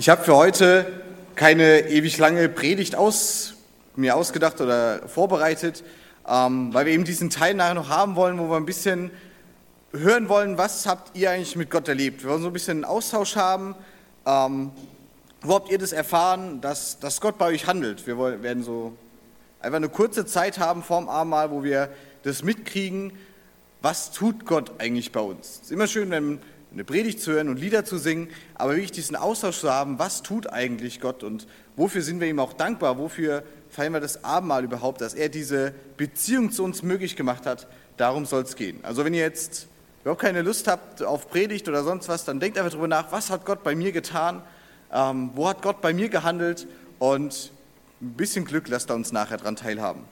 Ich habe für heute keine ewig lange Predigt aus, mir ausgedacht oder vorbereitet, ähm, weil wir eben diesen Teil nachher noch haben wollen, wo wir ein bisschen hören wollen, was habt ihr eigentlich mit Gott erlebt. Wir wollen so ein bisschen einen Austausch haben. Ähm, wo habt ihr das erfahren, dass, dass Gott bei euch handelt? Wir wollen, werden so einfach eine kurze Zeit haben vorm Abendmahl, wo wir das mitkriegen, was tut Gott eigentlich bei uns. Es ist immer schön, wenn eine Predigt zu hören und Lieder zu singen, aber wirklich diesen Austausch zu haben, was tut eigentlich Gott und wofür sind wir ihm auch dankbar, wofür feiern wir das Abendmahl überhaupt, dass er diese Beziehung zu uns möglich gemacht hat, darum soll es gehen. Also wenn ihr jetzt überhaupt keine Lust habt auf Predigt oder sonst was, dann denkt einfach darüber nach, was hat Gott bei mir getan, ähm, wo hat Gott bei mir gehandelt und ein bisschen Glück lasst er uns nachher daran teilhaben.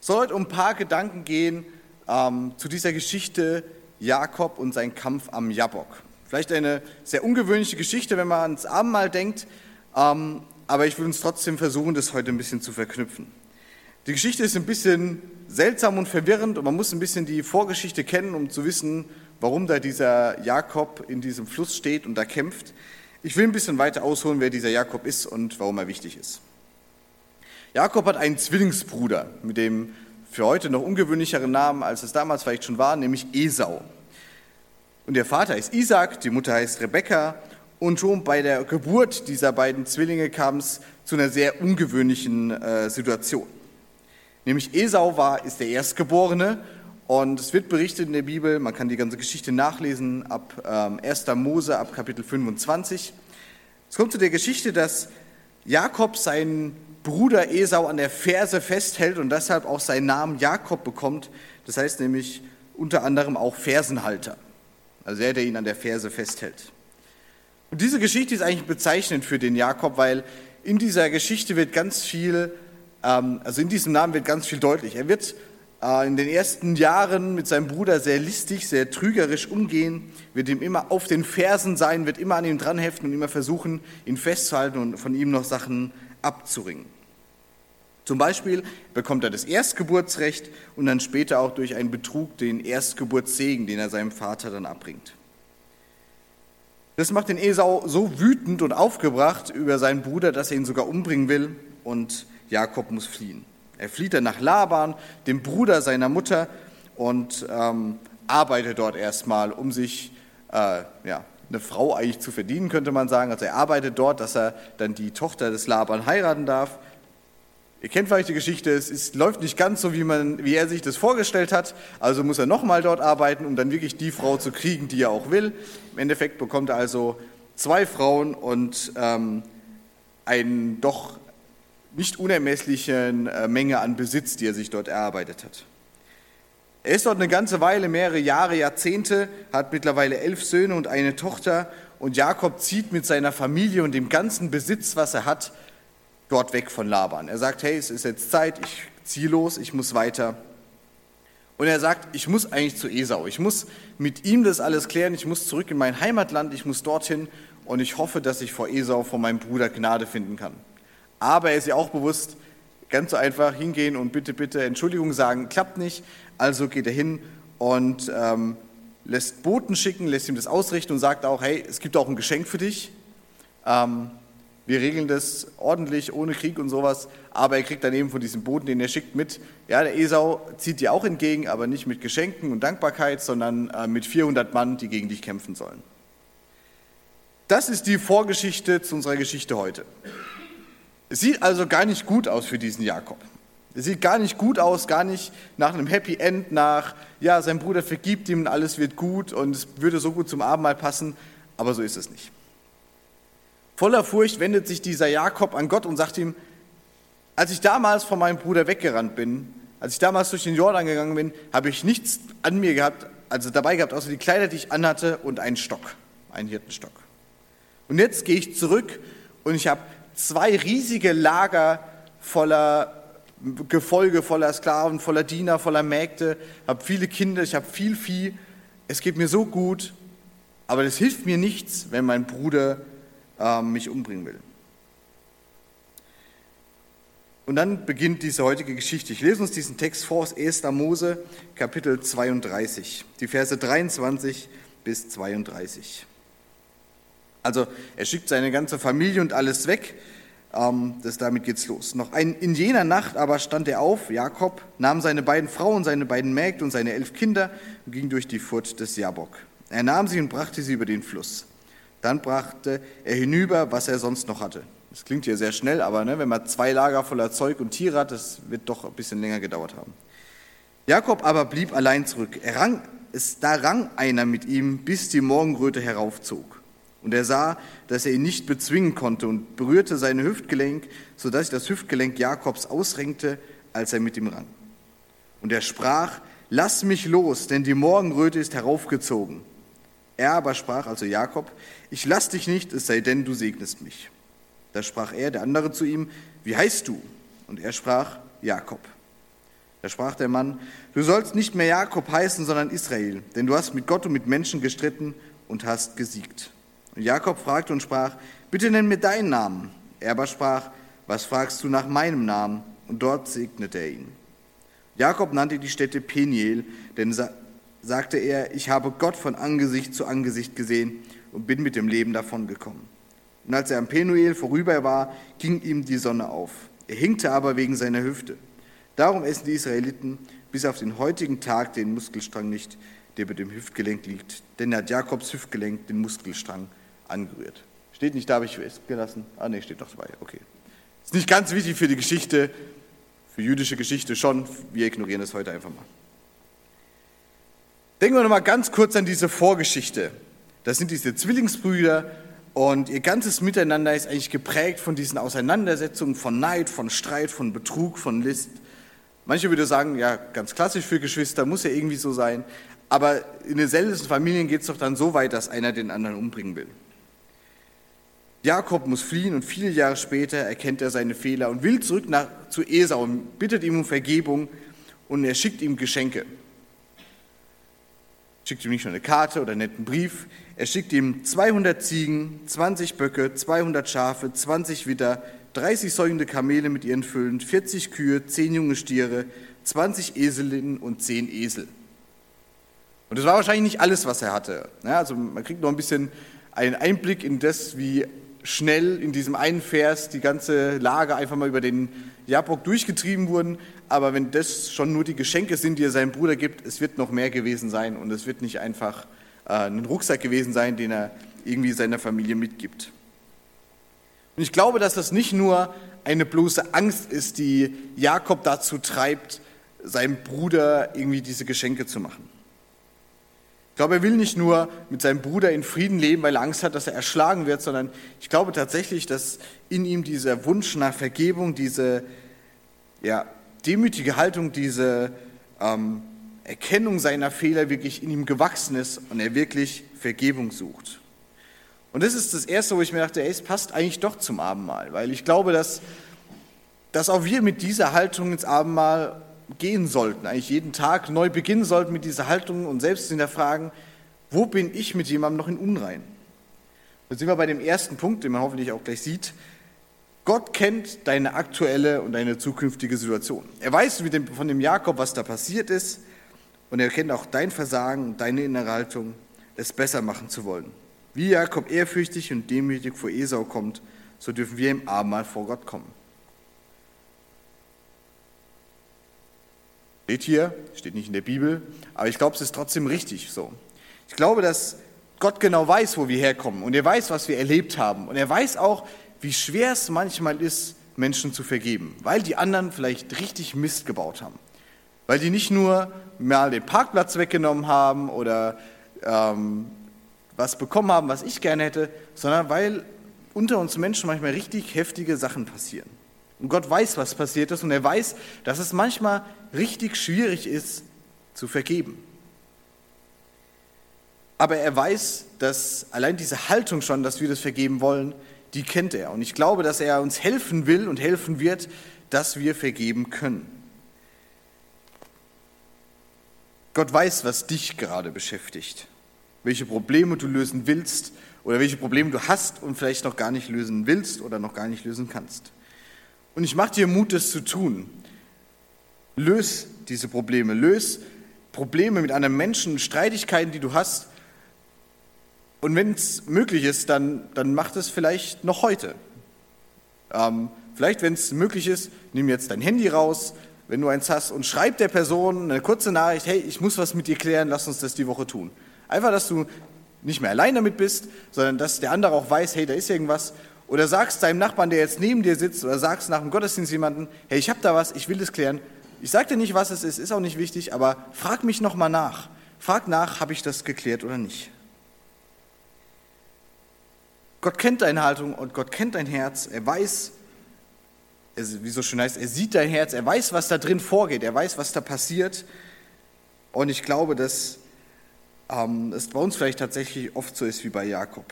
Es soll heute um ein paar Gedanken gehen ähm, zu dieser Geschichte, Jakob und sein Kampf am Jabok. Vielleicht eine sehr ungewöhnliche Geschichte, wenn man ans Abendmahl denkt, ähm, aber ich will uns trotzdem versuchen, das heute ein bisschen zu verknüpfen. Die Geschichte ist ein bisschen seltsam und verwirrend und man muss ein bisschen die Vorgeschichte kennen, um zu wissen, warum da dieser Jakob in diesem Fluss steht und da kämpft. Ich will ein bisschen weiter ausholen, wer dieser Jakob ist und warum er wichtig ist. Jakob hat einen Zwillingsbruder mit dem für heute noch ungewöhnlicheren Namen, als es damals vielleicht schon war, nämlich Esau. Und der Vater ist Isaac, die Mutter heißt Rebekka. Und schon bei der Geburt dieser beiden Zwillinge kam es zu einer sehr ungewöhnlichen äh, Situation. Nämlich Esau war, ist der Erstgeborene und es wird berichtet in der Bibel, man kann die ganze Geschichte nachlesen, ab ähm, 1. Mose, ab Kapitel 25. Es kommt zu der Geschichte, dass Jakob seinen Bruder Esau an der Ferse festhält und deshalb auch seinen Namen Jakob bekommt. Das heißt nämlich unter anderem auch Fersenhalter. Also er, der ihn an der Ferse festhält. Und diese Geschichte ist eigentlich bezeichnend für den Jakob, weil in dieser Geschichte wird ganz viel, ähm, also in diesem Namen wird ganz viel deutlich. Er wird äh, in den ersten Jahren mit seinem Bruder sehr listig, sehr trügerisch umgehen, wird ihm immer auf den Fersen sein, wird immer an ihm dranheften und immer versuchen, ihn festzuhalten und von ihm noch Sachen abzuringen. Zum Beispiel bekommt er das Erstgeburtsrecht und dann später auch durch einen Betrug den Erstgeburtssegen, den er seinem Vater dann abbringt. Das macht den Esau so wütend und aufgebracht über seinen Bruder, dass er ihn sogar umbringen will und Jakob muss fliehen. Er flieht dann nach Laban, dem Bruder seiner Mutter, und ähm, arbeitet dort erstmal, um sich äh, ja, eine Frau eigentlich zu verdienen, könnte man sagen. Also er arbeitet dort, dass er dann die Tochter des Laban heiraten darf. Ihr kennt vielleicht die Geschichte, es ist, läuft nicht ganz so, wie, man, wie er sich das vorgestellt hat. Also muss er nochmal dort arbeiten, um dann wirklich die Frau zu kriegen, die er auch will. Im Endeffekt bekommt er also zwei Frauen und ähm, einen doch nicht unermesslichen äh, Menge an Besitz, die er sich dort erarbeitet hat. Er ist dort eine ganze Weile, mehrere Jahre, Jahrzehnte, hat mittlerweile elf Söhne und eine Tochter und Jakob zieht mit seiner Familie und dem ganzen Besitz, was er hat, dort weg von Laban. Er sagt, hey, es ist jetzt Zeit, ich ziehe los, ich muss weiter. Und er sagt, ich muss eigentlich zu Esau, ich muss mit ihm das alles klären, ich muss zurück in mein Heimatland, ich muss dorthin und ich hoffe, dass ich vor Esau, vor meinem Bruder Gnade finden kann. Aber er ist ja auch bewusst, ganz so einfach hingehen und bitte, bitte Entschuldigung sagen, klappt nicht. Also geht er hin und ähm, lässt Boten schicken, lässt ihm das ausrichten und sagt auch, hey, es gibt auch ein Geschenk für dich. Ähm, wir regeln das ordentlich, ohne Krieg und sowas. Aber er kriegt dann eben von diesem Boten, den er schickt, mit. Ja, der Esau zieht dir auch entgegen, aber nicht mit Geschenken und Dankbarkeit, sondern äh, mit 400 Mann, die gegen dich kämpfen sollen. Das ist die Vorgeschichte zu unserer Geschichte heute. Es sieht also gar nicht gut aus für diesen Jakob. Es sieht gar nicht gut aus, gar nicht nach einem Happy End, nach, ja, sein Bruder vergibt ihm und alles wird gut und es würde so gut zum Abendmahl passen, aber so ist es nicht. Voller Furcht wendet sich dieser Jakob an Gott und sagt ihm, als ich damals von meinem Bruder weggerannt bin, als ich damals durch den Jordan gegangen bin, habe ich nichts an mir gehabt, also dabei gehabt, außer die Kleider, die ich anhatte und einen Stock, einen Hirtenstock. Und jetzt gehe ich zurück und ich habe zwei riesige Lager voller Gefolge, voller Sklaven, voller Diener, voller Mägde, habe viele Kinder, ich habe viel Vieh. Es geht mir so gut, aber das hilft mir nichts, wenn mein Bruder äh, mich umbringen will. Und dann beginnt diese heutige Geschichte. Ich lese uns diesen Text vor aus 1. Mose, Kapitel 32, die Verse 23 bis 32. Also er schickt seine ganze Familie und alles weg. Ähm, das, damit geht's los. Noch ein, in jener Nacht aber stand er auf, Jakob, nahm seine beiden Frauen, seine beiden Mägde und seine elf Kinder und ging durch die Furt des Jabok. Er nahm sie und brachte sie über den Fluss. Dann brachte er hinüber, was er sonst noch hatte. Das klingt hier sehr schnell, aber ne, wenn man zwei Lager voller Zeug und Tiere hat, das wird doch ein bisschen länger gedauert haben. Jakob aber blieb allein zurück. Er rang, es, da rang einer mit ihm, bis die Morgenröte heraufzog. Und er sah, dass er ihn nicht bezwingen konnte und berührte sein Hüftgelenk, sodass sich das Hüftgelenk Jakobs ausrenkte, als er mit ihm rang. Und er sprach, lass mich los, denn die Morgenröte ist heraufgezogen. Er aber sprach, also Jakob, ich lass dich nicht, es sei denn, du segnest mich. Da sprach er, der andere zu ihm, wie heißt du? Und er sprach, Jakob. Da sprach der Mann, du sollst nicht mehr Jakob heißen, sondern Israel, denn du hast mit Gott und mit Menschen gestritten und hast gesiegt. Und Jakob fragte und sprach, bitte nenn mir deinen Namen. Er aber sprach, was fragst du nach meinem Namen? Und dort segnete er ihn. Jakob nannte die Stätte Peniel, denn sa sagte er, ich habe Gott von Angesicht zu Angesicht gesehen und bin mit dem Leben davongekommen. Und als er am Penuel vorüber war, ging ihm die Sonne auf. Er hinkte aber wegen seiner Hüfte. Darum essen die Israeliten bis auf den heutigen Tag den Muskelstrang nicht, der über dem Hüftgelenk liegt. Denn er hat Jakobs Hüftgelenk den Muskelstrang angerührt. Steht nicht da, habe ich gelassen. Ah, nee, steht doch dabei. Okay. Ist nicht ganz wichtig für die Geschichte, für jüdische Geschichte schon. Wir ignorieren das heute einfach mal. Denken wir nochmal ganz kurz an diese Vorgeschichte. Das sind diese Zwillingsbrüder und ihr ganzes Miteinander ist eigentlich geprägt von diesen Auseinandersetzungen, von Neid, von Streit, von Betrug, von List. Manche würden sagen, ja, ganz klassisch für Geschwister, muss ja irgendwie so sein. Aber in den seltensten Familien geht es doch dann so weit, dass einer den anderen umbringen will. Jakob muss fliehen und viele Jahre später erkennt er seine Fehler und will zurück nach, zu Esau und bittet ihm um Vergebung und er schickt ihm Geschenke. Schickt ihm nicht nur eine Karte oder einen netten Brief, er schickt ihm 200 Ziegen, 20 Böcke, 200 Schafe, 20 Witter, 30 säugende Kamele mit ihren Füllen, 40 Kühe, 10 junge Stiere, 20 Eselinnen und 10 Esel. Und das war wahrscheinlich nicht alles, was er hatte. Ja, also man kriegt noch ein bisschen einen Einblick in das, wie schnell in diesem einen Vers die ganze Lage einfach mal über den Jabok durchgetrieben wurden. Aber wenn das schon nur die Geschenke sind, die er seinem Bruder gibt, es wird noch mehr gewesen sein und es wird nicht einfach äh, ein Rucksack gewesen sein, den er irgendwie seiner Familie mitgibt. Und ich glaube, dass das nicht nur eine bloße Angst ist, die Jakob dazu treibt, seinem Bruder irgendwie diese Geschenke zu machen. Ich glaube, er will nicht nur mit seinem Bruder in Frieden leben, weil er Angst hat, dass er erschlagen wird, sondern ich glaube tatsächlich, dass in ihm dieser Wunsch nach Vergebung, diese ja, demütige Haltung, diese ähm, Erkennung seiner Fehler wirklich in ihm gewachsen ist und er wirklich Vergebung sucht. Und das ist das Erste, wo ich mir dachte, ey, es passt eigentlich doch zum Abendmahl, weil ich glaube, dass, dass auch wir mit dieser Haltung ins Abendmahl gehen sollten, eigentlich jeden Tag neu beginnen sollten mit dieser Haltung und selbst in der Frage, wo bin ich mit jemandem noch in Unrein? Da sind wir bei dem ersten Punkt, den man hoffentlich auch gleich sieht. Gott kennt deine aktuelle und deine zukünftige Situation. Er weiß dem, von dem Jakob, was da passiert ist und er kennt auch dein Versagen und deine innere Haltung, es besser machen zu wollen. Wie Jakob ehrfürchtig und demütig vor Esau kommt, so dürfen wir im Abendmahl vor Gott kommen. Steht hier, steht nicht in der Bibel, aber ich glaube, es ist trotzdem richtig so. Ich glaube, dass Gott genau weiß, wo wir herkommen und er weiß, was wir erlebt haben und er weiß auch, wie schwer es manchmal ist, Menschen zu vergeben, weil die anderen vielleicht richtig Mist gebaut haben. Weil die nicht nur mal den Parkplatz weggenommen haben oder ähm, was bekommen haben, was ich gerne hätte, sondern weil unter uns Menschen manchmal richtig heftige Sachen passieren. Und Gott weiß, was passiert ist und er weiß, dass es manchmal richtig schwierig ist zu vergeben. Aber er weiß, dass allein diese Haltung schon, dass wir das vergeben wollen, die kennt er. Und ich glaube, dass er uns helfen will und helfen wird, dass wir vergeben können. Gott weiß, was dich gerade beschäftigt, welche Probleme du lösen willst oder welche Probleme du hast und vielleicht noch gar nicht lösen willst oder noch gar nicht lösen kannst. Und ich mache dir Mut, das zu tun. Löse diese Probleme, löse Probleme mit einem Menschen, Streitigkeiten, die du hast. Und wenn es möglich ist, dann, dann macht es vielleicht noch heute. Ähm, vielleicht, wenn es möglich ist, nimm jetzt dein Handy raus, wenn du eins hast, und schreib der Person eine kurze Nachricht, hey, ich muss was mit dir klären, lass uns das die Woche tun. Einfach, dass du nicht mehr allein damit bist, sondern dass der andere auch weiß, hey, da ist irgendwas. Oder sagst deinem Nachbarn, der jetzt neben dir sitzt, oder sagst nach dem Gottesdienst jemanden, hey, ich habe da was, ich will das klären. Ich sage dir nicht, was es ist, ist auch nicht wichtig, aber frag mich nochmal nach. Frag nach, habe ich das geklärt oder nicht. Gott kennt deine Haltung und Gott kennt dein Herz. Er weiß, wie so schön heißt, er sieht dein Herz, er weiß, was da drin vorgeht, er weiß, was da passiert. Und ich glaube, dass ähm, es bei uns vielleicht tatsächlich oft so ist wie bei Jakob.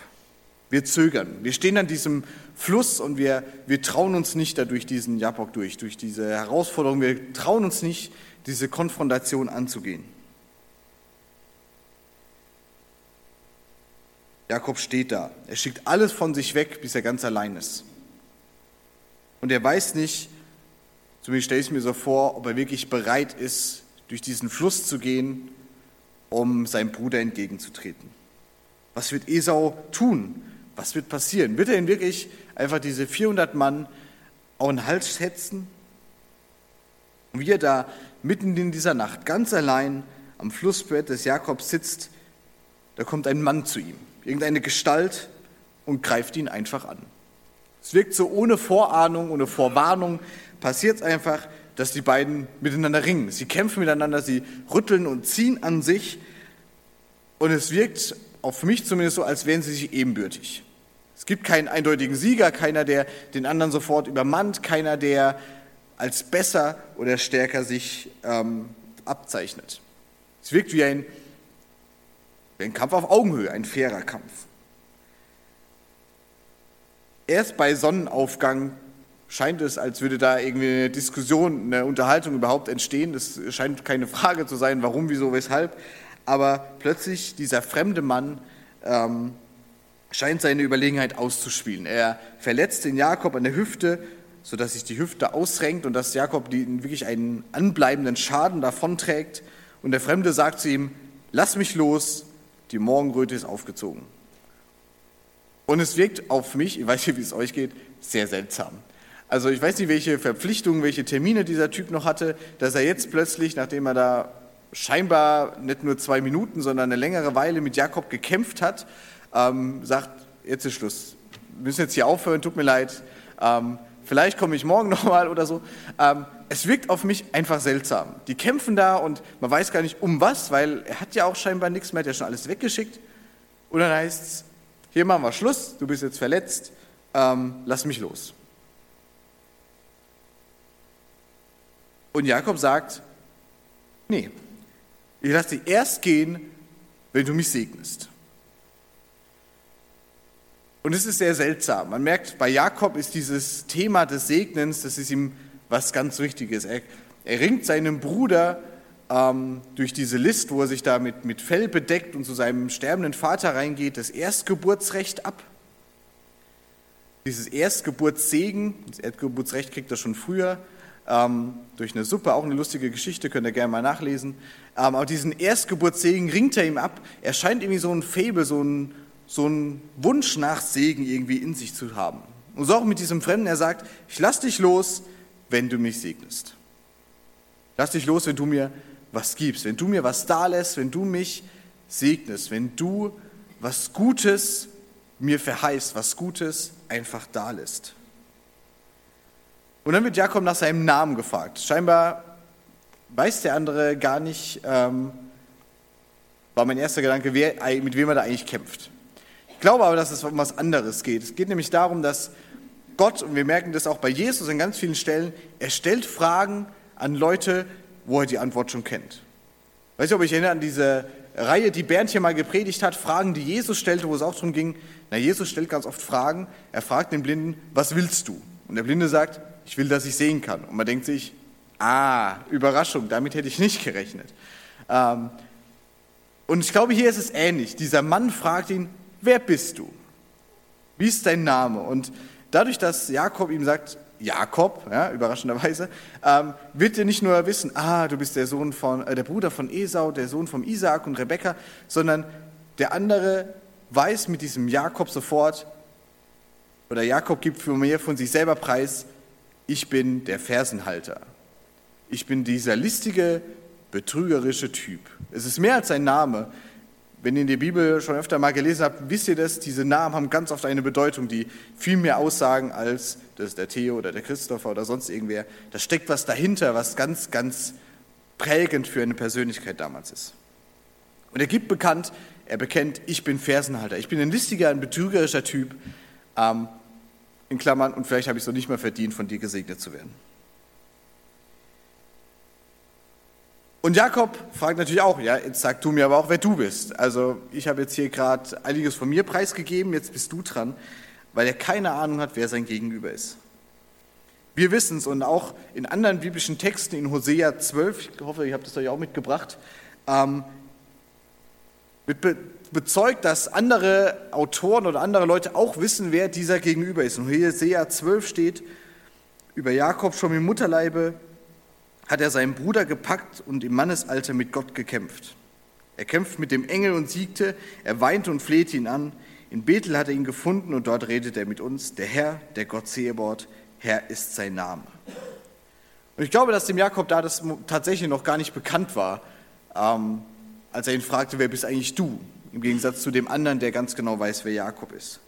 Wir zögern. Wir stehen an diesem Fluss und wir, wir trauen uns nicht da durch diesen Jabok durch, durch diese Herausforderung. Wir trauen uns nicht, diese Konfrontation anzugehen. Jakob steht da. Er schickt alles von sich weg, bis er ganz allein ist. Und er weiß nicht, zumindest stelle ich es mir so vor, ob er wirklich bereit ist, durch diesen Fluss zu gehen, um seinem Bruder entgegenzutreten. Was wird Esau tun? Was wird passieren? Wird er ihn wirklich einfach diese 400 Mann auf den Hals hetzen? Und wie er da mitten in dieser Nacht ganz allein am Flussbett des Jakobs sitzt, da kommt ein Mann zu ihm irgendeine Gestalt und greift ihn einfach an. Es wirkt so ohne Vorahnung, ohne Vorwarnung, passiert es einfach, dass die beiden miteinander ringen. Sie kämpfen miteinander, sie rütteln und ziehen an sich und es wirkt, auch für mich zumindest so, als wären sie sich ebenbürtig. Es gibt keinen eindeutigen Sieger, keiner, der den anderen sofort übermannt, keiner, der als besser oder stärker sich ähm, abzeichnet. Es wirkt wie ein ein Kampf auf Augenhöhe, ein fairer Kampf. Erst bei Sonnenaufgang scheint es, als würde da irgendwie eine Diskussion, eine Unterhaltung überhaupt entstehen. Das scheint keine Frage zu sein, warum, wieso, weshalb. Aber plötzlich dieser fremde Mann ähm, scheint seine Überlegenheit auszuspielen. Er verletzt den Jakob an der Hüfte, sodass sich die Hüfte ausrenkt und dass Jakob wirklich einen anbleibenden Schaden davonträgt. Und der Fremde sagt zu ihm, lass mich los, die Morgenröte ist aufgezogen. Und es wirkt auf mich, ich weiß nicht, wie es euch geht, sehr seltsam. Also ich weiß nicht, welche Verpflichtungen, welche Termine dieser Typ noch hatte, dass er jetzt plötzlich, nachdem er da scheinbar nicht nur zwei Minuten, sondern eine längere Weile mit Jakob gekämpft hat, ähm, sagt, jetzt ist Schluss. Wir müssen jetzt hier aufhören, tut mir leid. Ähm, vielleicht komme ich morgen nochmal oder so. Ähm, es wirkt auf mich einfach seltsam. Die kämpfen da und man weiß gar nicht um was, weil er hat ja auch scheinbar nichts mehr, hat ja schon alles weggeschickt. Und dann heißt es, hier machen wir Schluss, du bist jetzt verletzt, ähm, lass mich los. Und Jakob sagt, nee, ich lasse dich erst gehen, wenn du mich segnest. Und es ist sehr seltsam. Man merkt, bei Jakob ist dieses Thema des Segnens, das ist ihm was ganz Wichtiges. Er, er ringt seinem Bruder ähm, durch diese List, wo er sich da mit, mit Fell bedeckt und zu seinem sterbenden Vater reingeht, das Erstgeburtsrecht ab. Dieses Erstgeburtssegen, das Erstgeburtsrecht kriegt er schon früher, ähm, durch eine Suppe, auch eine lustige Geschichte, könnt ihr gerne mal nachlesen. Ähm, aber diesen Erstgeburtssegen ringt er ihm ab. Er scheint irgendwie so ein Faible, so ein, so ein Wunsch nach Segen irgendwie in sich zu haben. Und so auch mit diesem Fremden, er sagt, ich lass dich los, wenn du mich segnest. Lass dich los, wenn du mir was gibst, wenn du mir was da lässt, wenn du mich segnest, wenn du was Gutes mir verheißt, was Gutes einfach da lässt. Und dann wird Jakob nach seinem Namen gefragt. Scheinbar weiß der andere gar nicht, ähm, war mein erster Gedanke, wer, mit wem er da eigentlich kämpft. Ich glaube aber, dass es um was anderes geht. Es geht nämlich darum, dass Gott, und wir merken das auch bei Jesus an ganz vielen Stellen, er stellt Fragen an Leute, wo er die Antwort schon kennt. Weiß ich, ob ich erinnere an diese Reihe, die Bernd hier mal gepredigt hat, Fragen, die Jesus stellte, wo es auch darum ging, na, Jesus stellt ganz oft Fragen. Er fragt den Blinden, was willst du? Und der Blinde sagt, ich will, dass ich sehen kann. Und man denkt sich, ah, Überraschung, damit hätte ich nicht gerechnet. Ähm, und ich glaube, hier ist es ähnlich. Dieser Mann fragt ihn, wer bist du? Wie ist dein Name? Und Dadurch, dass Jakob ihm sagt, Jakob, ja, überraschenderweise, ähm, wird er nicht nur wissen, ah, du bist der Sohn von, äh, der Bruder von Esau, der Sohn von Isaak und Rebekka, sondern der andere weiß mit diesem Jakob sofort, oder Jakob gibt für mir von sich selber preis, ich bin der Fersenhalter. Ich bin dieser listige, betrügerische Typ. Es ist mehr als ein Name. Wenn ihr der Bibel schon öfter mal gelesen habt, wisst ihr das, diese Namen haben ganz oft eine Bedeutung, die viel mehr aussagen als das ist der Theo oder der Christopher oder sonst irgendwer. Da steckt was dahinter, was ganz, ganz prägend für eine Persönlichkeit damals ist. Und er gibt bekannt, er bekennt, ich bin Fersenhalter, ich bin ein listiger, ein betrügerischer Typ, ähm, in Klammern, und vielleicht habe ich es noch nicht mal verdient, von dir gesegnet zu werden. Und Jakob fragt natürlich auch, ja, jetzt sag du mir aber auch, wer du bist. Also ich habe jetzt hier gerade einiges von mir preisgegeben, jetzt bist du dran, weil er keine Ahnung hat, wer sein Gegenüber ist. Wir wissen es und auch in anderen biblischen Texten, in Hosea 12, ich hoffe, ihr habt es euch auch mitgebracht, ähm, wird bezeugt, dass andere Autoren oder andere Leute auch wissen, wer dieser Gegenüber ist. In Hosea 12 steht über Jakob schon im Mutterleibe hat er seinen Bruder gepackt und im Mannesalter mit Gott gekämpft. Er kämpft mit dem Engel und siegte, er weinte und flehte ihn an. In Bethel hat er ihn gefunden und dort redet er mit uns. Der Herr, der Gott Zebort, Herr ist sein Name. Und ich glaube, dass dem Jakob da das tatsächlich noch gar nicht bekannt war, ähm, als er ihn fragte, wer bist eigentlich du? Im Gegensatz zu dem anderen, der ganz genau weiß, wer Jakob ist.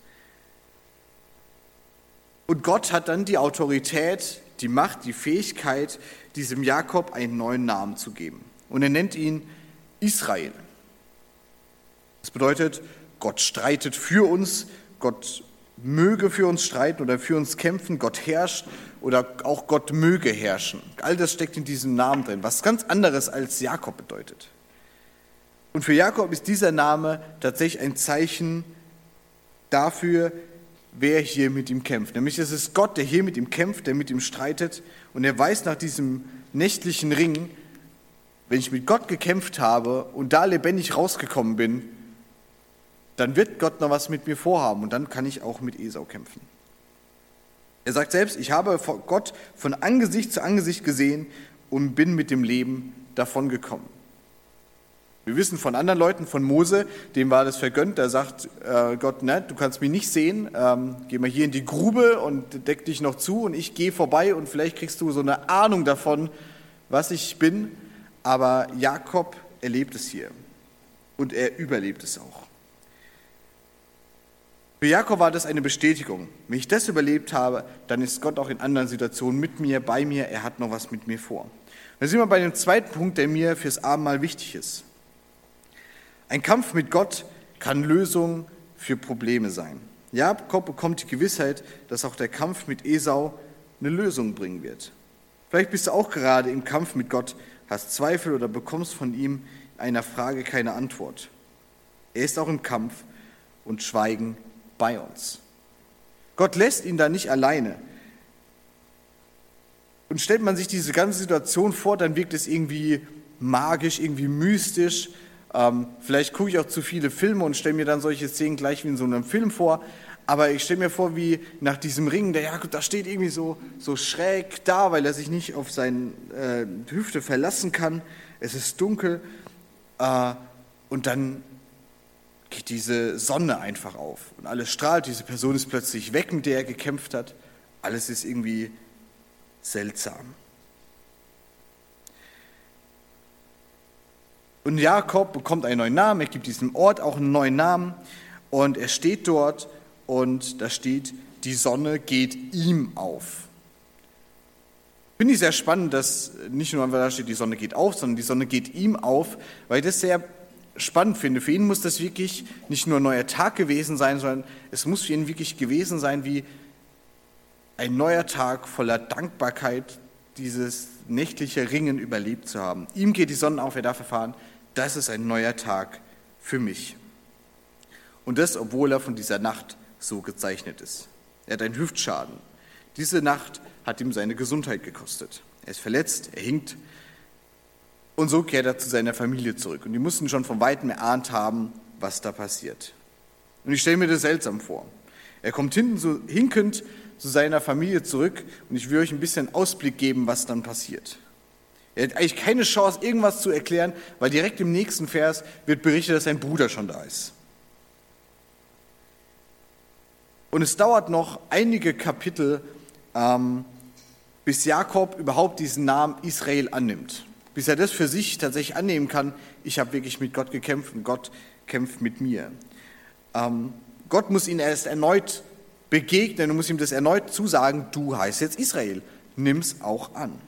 Und Gott hat dann die Autorität, die Macht, die Fähigkeit, diesem Jakob einen neuen Namen zu geben. Und er nennt ihn Israel. Das bedeutet, Gott streitet für uns, Gott möge für uns streiten oder für uns kämpfen, Gott herrscht oder auch Gott möge herrschen. All das steckt in diesem Namen drin, was ganz anderes als Jakob bedeutet. Und für Jakob ist dieser Name tatsächlich ein Zeichen dafür, wer hier mit ihm kämpft. Nämlich es ist Gott, der hier mit ihm kämpft, der mit ihm streitet. Und er weiß nach diesem nächtlichen Ring, wenn ich mit Gott gekämpft habe und da lebendig rausgekommen bin, dann wird Gott noch was mit mir vorhaben und dann kann ich auch mit Esau kämpfen. Er sagt selbst, ich habe Gott von Angesicht zu Angesicht gesehen und bin mit dem Leben davongekommen. Wir wissen von anderen Leuten, von Mose, dem war das vergönnt, da sagt äh, Gott, ne, du kannst mich nicht sehen, ähm, geh mal hier in die Grube und deck dich noch zu und ich gehe vorbei und vielleicht kriegst du so eine Ahnung davon, was ich bin. Aber Jakob erlebt es hier und er überlebt es auch. Für Jakob war das eine Bestätigung. Wenn ich das überlebt habe, dann ist Gott auch in anderen Situationen mit mir, bei mir, er hat noch was mit mir vor. Da sind wir bei dem zweiten Punkt, der mir fürs Abendmahl wichtig ist. Ein Kampf mit Gott kann Lösung für Probleme sein. Jakob bekommt die Gewissheit, dass auch der Kampf mit Esau eine Lösung bringen wird. Vielleicht bist du auch gerade im Kampf mit Gott, hast Zweifel oder bekommst von ihm in einer Frage keine Antwort. Er ist auch im Kampf und Schweigen bei uns. Gott lässt ihn da nicht alleine. Und stellt man sich diese ganze Situation vor, dann wirkt es irgendwie magisch, irgendwie mystisch, ähm, vielleicht gucke ich auch zu viele Filme und stelle mir dann solche Szenen gleich wie in so einem Film vor. Aber ich stelle mir vor, wie nach diesem Ring, der Jakob, da steht irgendwie so, so schräg da, weil er sich nicht auf seine äh, Hüfte verlassen kann. Es ist dunkel. Äh, und dann geht diese Sonne einfach auf und alles strahlt. Diese Person ist plötzlich weg, mit der er gekämpft hat. Alles ist irgendwie seltsam. Und Jakob bekommt einen neuen Namen, er gibt diesem Ort auch einen neuen Namen und er steht dort und da steht, die Sonne geht ihm auf. Finde ich sehr spannend, dass nicht nur da steht, die Sonne geht auf, sondern die Sonne geht ihm auf, weil ich das sehr spannend finde. Für ihn muss das wirklich nicht nur ein neuer Tag gewesen sein, sondern es muss für ihn wirklich gewesen sein wie ein neuer Tag voller Dankbarkeit, dieses nächtliche Ringen überlebt zu haben. Ihm geht die Sonne auf, er darf erfahren, das ist ein neuer Tag für mich. Und das, obwohl er von dieser Nacht so gezeichnet ist. Er hat einen Hüftschaden. Diese Nacht hat ihm seine Gesundheit gekostet. Er ist verletzt, er hinkt. Und so kehrt er zu seiner Familie zurück. Und die mussten schon von weitem erahnt haben, was da passiert. Und ich stelle mir das seltsam vor. Er kommt hinten so hinkend zu seiner Familie zurück und ich will euch ein bisschen Ausblick geben, was dann passiert. Er hat eigentlich keine Chance, irgendwas zu erklären, weil direkt im nächsten Vers wird berichtet, dass sein Bruder schon da ist. Und es dauert noch einige Kapitel, ähm, bis Jakob überhaupt diesen Namen Israel annimmt. Bis er das für sich tatsächlich annehmen kann, ich habe wirklich mit Gott gekämpft und Gott kämpft mit mir. Ähm, Gott muss ihn erst erneut begegnen und muss ihm das erneut zusagen, du heißt jetzt Israel, nimm's auch an.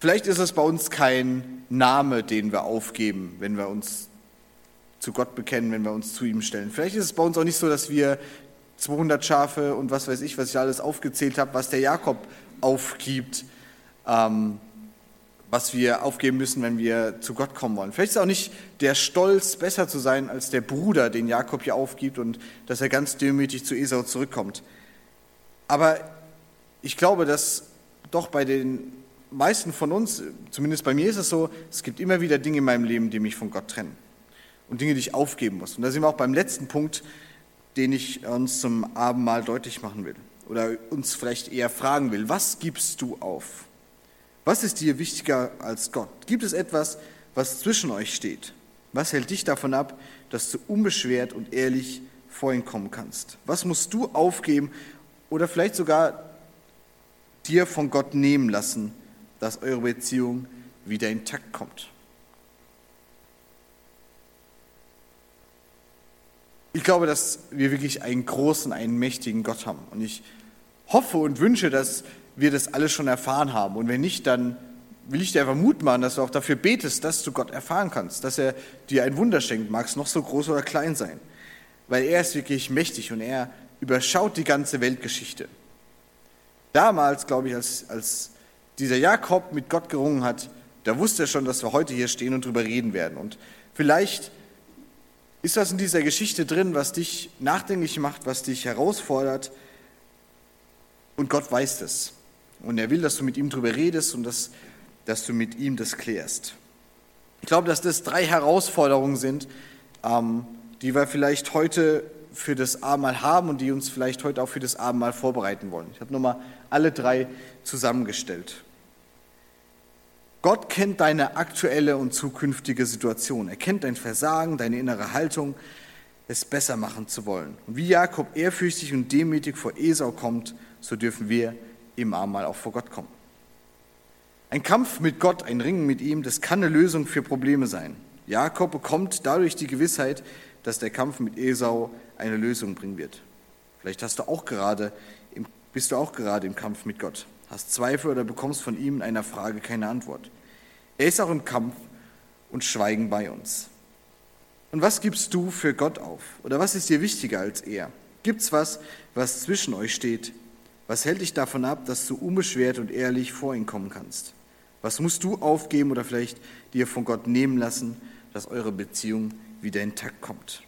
Vielleicht ist es bei uns kein Name, den wir aufgeben, wenn wir uns zu Gott bekennen, wenn wir uns zu ihm stellen. Vielleicht ist es bei uns auch nicht so, dass wir 200 Schafe und was weiß ich, was ich alles aufgezählt habe, was der Jakob aufgibt, ähm, was wir aufgeben müssen, wenn wir zu Gott kommen wollen. Vielleicht ist auch nicht der Stolz, besser zu sein als der Bruder, den Jakob hier aufgibt und dass er ganz demütig zu Esau zurückkommt. Aber ich glaube, dass doch bei den meisten von uns, zumindest bei mir ist es so, es gibt immer wieder Dinge in meinem Leben, die mich von Gott trennen und Dinge, die ich aufgeben muss. Und da sind wir auch beim letzten Punkt, den ich uns zum Abendmahl deutlich machen will oder uns vielleicht eher fragen will. Was gibst du auf? Was ist dir wichtiger als Gott? Gibt es etwas, was zwischen euch steht? Was hält dich davon ab, dass du unbeschwert und ehrlich vor ihn kommen kannst? Was musst du aufgeben oder vielleicht sogar dir von Gott nehmen lassen, dass eure Beziehung wieder intakt kommt? Ich glaube, dass wir wirklich einen großen, einen mächtigen Gott haben. Und ich hoffe und wünsche, dass wir das alles schon erfahren haben. Und wenn nicht, dann will ich dir einfach Mut machen, dass du auch dafür betest, dass du Gott erfahren kannst, dass er dir ein Wunder schenkt, mag es noch so groß oder klein sein. Weil er ist wirklich mächtig und er überschaut die ganze Weltgeschichte. Damals, glaube ich, als, als dieser Jakob mit Gott gerungen hat, da wusste er schon, dass wir heute hier stehen und drüber reden werden. Und vielleicht ist was in dieser Geschichte drin, was dich nachdenklich macht, was dich herausfordert. Und Gott weiß das. Und er will, dass du mit ihm drüber redest und dass, dass du mit ihm das klärst. Ich glaube, dass das drei Herausforderungen sind, ähm, die wir vielleicht heute für das Abendmahl haben und die uns vielleicht heute auch für das Abendmahl vorbereiten wollen. Ich habe nochmal alle drei zusammengestellt. Gott kennt deine aktuelle und zukünftige Situation. Er kennt dein Versagen, deine innere Haltung, es besser machen zu wollen. Und wie Jakob ehrfürchtig und demütig vor Esau kommt, so dürfen wir im Abendmahl auch vor Gott kommen. Ein Kampf mit Gott, ein Ringen mit ihm, das kann eine Lösung für Probleme sein. Jakob bekommt dadurch die Gewissheit, dass der Kampf mit Esau eine Lösung bringen wird. Vielleicht hast du auch gerade, bist du auch gerade im Kampf mit Gott, hast Zweifel oder bekommst von ihm in einer Frage keine Antwort. Er ist auch im Kampf und schweigen bei uns. Und was gibst du für Gott auf? Oder was ist dir wichtiger als er? Gibt's was, was zwischen euch steht, was hält dich davon ab, dass du unbeschwert und ehrlich vor ihn kommen kannst? Was musst du aufgeben oder vielleicht dir von Gott nehmen lassen, dass eure Beziehung wieder intakt kommt?